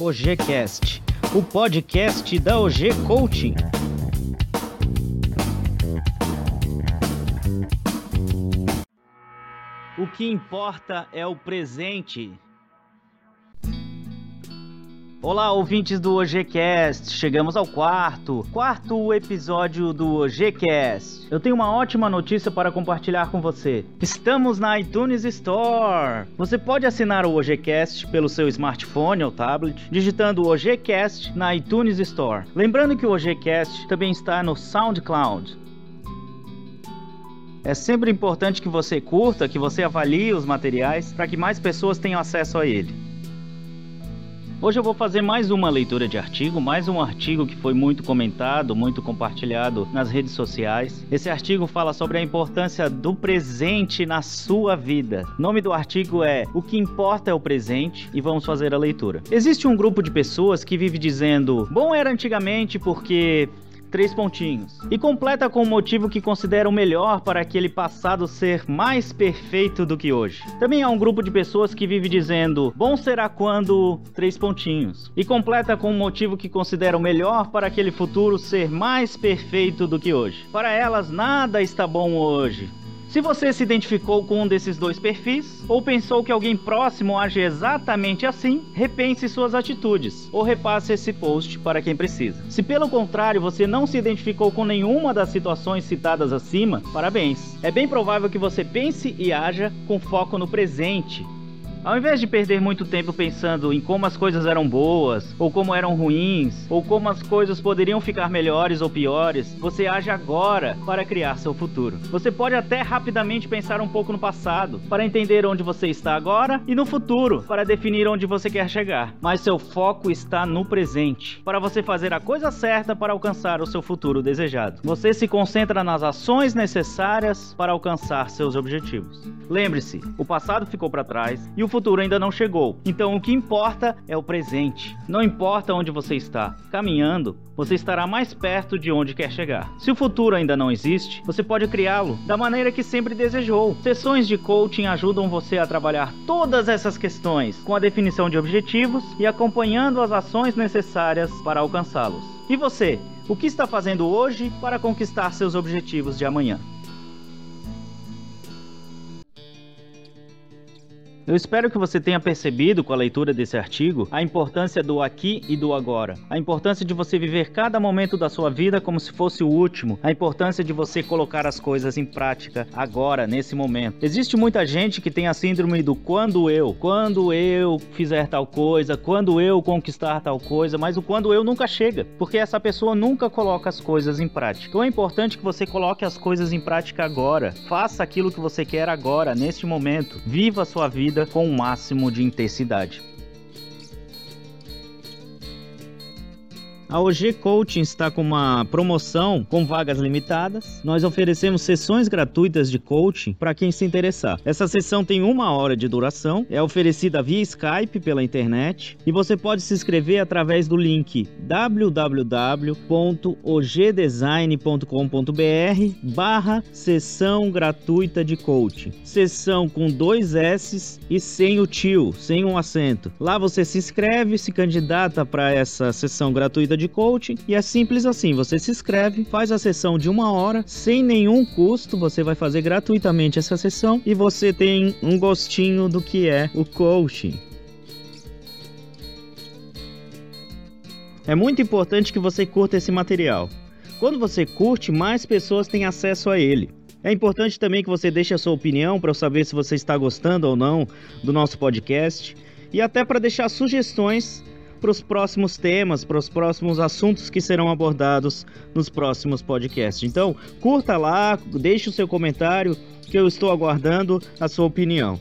OGCast, o podcast da OG Coaching. O que importa é o presente. Olá, ouvintes do OGCast. Chegamos ao quarto, quarto episódio do OGCast. Eu tenho uma ótima notícia para compartilhar com você. Estamos na iTunes Store. Você pode assinar o OGCast pelo seu smartphone ou tablet, digitando OGCast na iTunes Store. Lembrando que o OGCast também está no SoundCloud. É sempre importante que você curta, que você avalie os materiais para que mais pessoas tenham acesso a ele. Hoje eu vou fazer mais uma leitura de artigo, mais um artigo que foi muito comentado, muito compartilhado nas redes sociais. Esse artigo fala sobre a importância do presente na sua vida. O nome do artigo é O que importa é o presente e vamos fazer a leitura. Existe um grupo de pessoas que vive dizendo: "Bom era antigamente porque três pontinhos. E completa com o motivo que considera o melhor para aquele passado ser mais perfeito do que hoje. Também há um grupo de pessoas que vive dizendo: bom será quando três pontinhos. E completa com o motivo que considera o melhor para aquele futuro ser mais perfeito do que hoje. Para elas, nada está bom hoje. Se você se identificou com um desses dois perfis, ou pensou que alguém próximo age exatamente assim, repense suas atitudes, ou repasse esse post para quem precisa. Se pelo contrário você não se identificou com nenhuma das situações citadas acima, parabéns. É bem provável que você pense e haja com foco no presente, ao invés de perder muito tempo pensando em como as coisas eram boas, ou como eram ruins, ou como as coisas poderiam ficar melhores ou piores, você age agora para criar seu futuro. Você pode até rapidamente pensar um pouco no passado, para entender onde você está agora, e no futuro, para definir onde você quer chegar. Mas seu foco está no presente, para você fazer a coisa certa para alcançar o seu futuro desejado. Você se concentra nas ações necessárias para alcançar seus objetivos. Lembre-se, o passado ficou para trás e o futuro ainda não chegou. Então o que importa é o presente. Não importa onde você está, caminhando, você estará mais perto de onde quer chegar. Se o futuro ainda não existe, você pode criá-lo da maneira que sempre desejou. Sessões de coaching ajudam você a trabalhar todas essas questões com a definição de objetivos e acompanhando as ações necessárias para alcançá-los. E você, o que está fazendo hoje para conquistar seus objetivos de amanhã? Eu espero que você tenha percebido com a leitura desse artigo a importância do aqui e do agora, a importância de você viver cada momento da sua vida como se fosse o último, a importância de você colocar as coisas em prática agora, nesse momento. Existe muita gente que tem a síndrome do quando eu, quando eu fizer tal coisa, quando eu conquistar tal coisa, mas o quando eu nunca chega, porque essa pessoa nunca coloca as coisas em prática. Então é importante que você coloque as coisas em prática agora, faça aquilo que você quer agora, neste momento, viva a sua vida vida com o máximo de intensidade. A OG Coaching está com uma promoção com vagas limitadas. Nós oferecemos sessões gratuitas de coaching para quem se interessar. Essa sessão tem uma hora de duração, é oferecida via Skype pela internet e você pode se inscrever através do link www.ogdesign.com.br barra sessão gratuita de coaching. Sessão com dois S e sem o tio, sem um acento. Lá você se inscreve, se candidata para essa sessão gratuita de coaching e é simples assim: você se inscreve, faz a sessão de uma hora sem nenhum custo, você vai fazer gratuitamente essa sessão e você tem um gostinho do que é o coaching. É muito importante que você curta esse material. Quando você curte, mais pessoas têm acesso a ele. É importante também que você deixe a sua opinião para eu saber se você está gostando ou não do nosso podcast e até para deixar sugestões para os próximos temas, para os próximos assuntos que serão abordados nos próximos podcasts. Então, curta lá, deixe o seu comentário, que eu estou aguardando a sua opinião.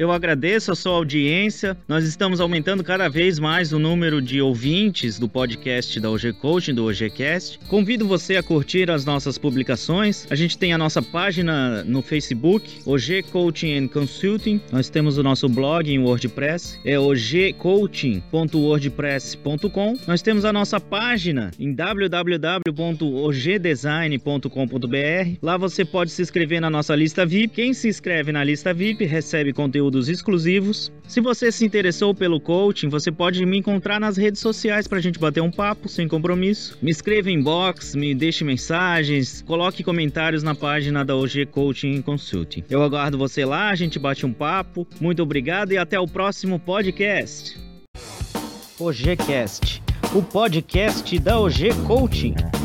Eu agradeço a sua audiência. Nós estamos aumentando cada vez mais o número de ouvintes do podcast da OG Coaching, do OGcast. Convido você a curtir as nossas publicações. A gente tem a nossa página no Facebook, OG Coaching and Consulting. Nós temos o nosso blog em WordPress, é ogcoaching.wordpress.com. Nós temos a nossa página em www.ogdesign.com.br. Lá você pode se inscrever na nossa lista VIP. Quem se inscreve na lista VIP recebe conteúdo conteúdos exclusivos. Se você se interessou pelo coaching, você pode me encontrar nas redes sociais para a gente bater um papo sem compromisso. Me escreva em box, me deixe mensagens, coloque comentários na página da OG Coaching Consulting. Eu aguardo você lá, a gente bate um papo. Muito obrigado e até o próximo podcast. OGCast, o podcast da OG Coaching.